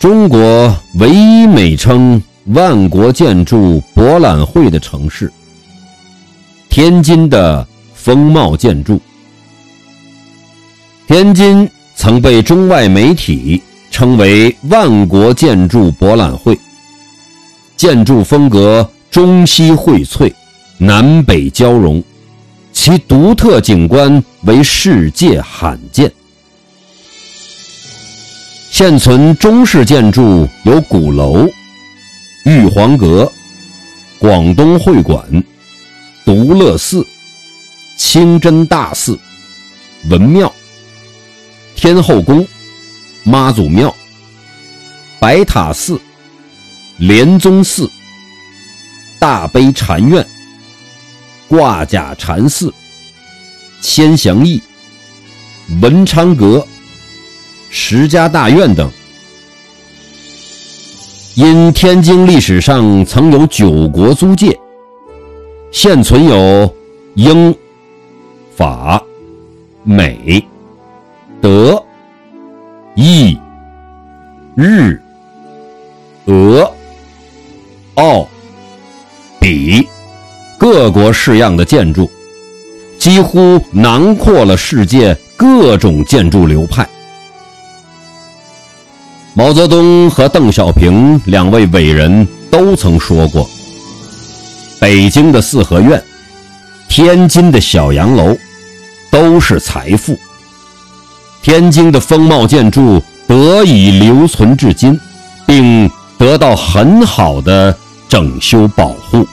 中国唯一美称万国建筑博览会的城市——天津的风貌建筑。天津曾被中外媒体称为“万国建筑博览会”，建筑风格中西荟萃，南北交融，其独特景观为世界罕见。现存中式建筑有鼓楼、玉皇阁、广东会馆、独乐寺、清真大寺、文庙、天后宫、妈祖庙、白塔寺、莲宗寺、大悲禅院、挂甲禅寺、千祥驿、文昌阁。石家大院等，因天津历史上曾有九国租界，现存有英、法、美、德、意、日、俄、奥、比各国式样的建筑，几乎囊括了世界各种建筑流派。毛泽东和邓小平两位伟人都曾说过：“北京的四合院，天津的小洋楼，都是财富。天津的风貌建筑得以留存至今，并得到很好的整修保护。”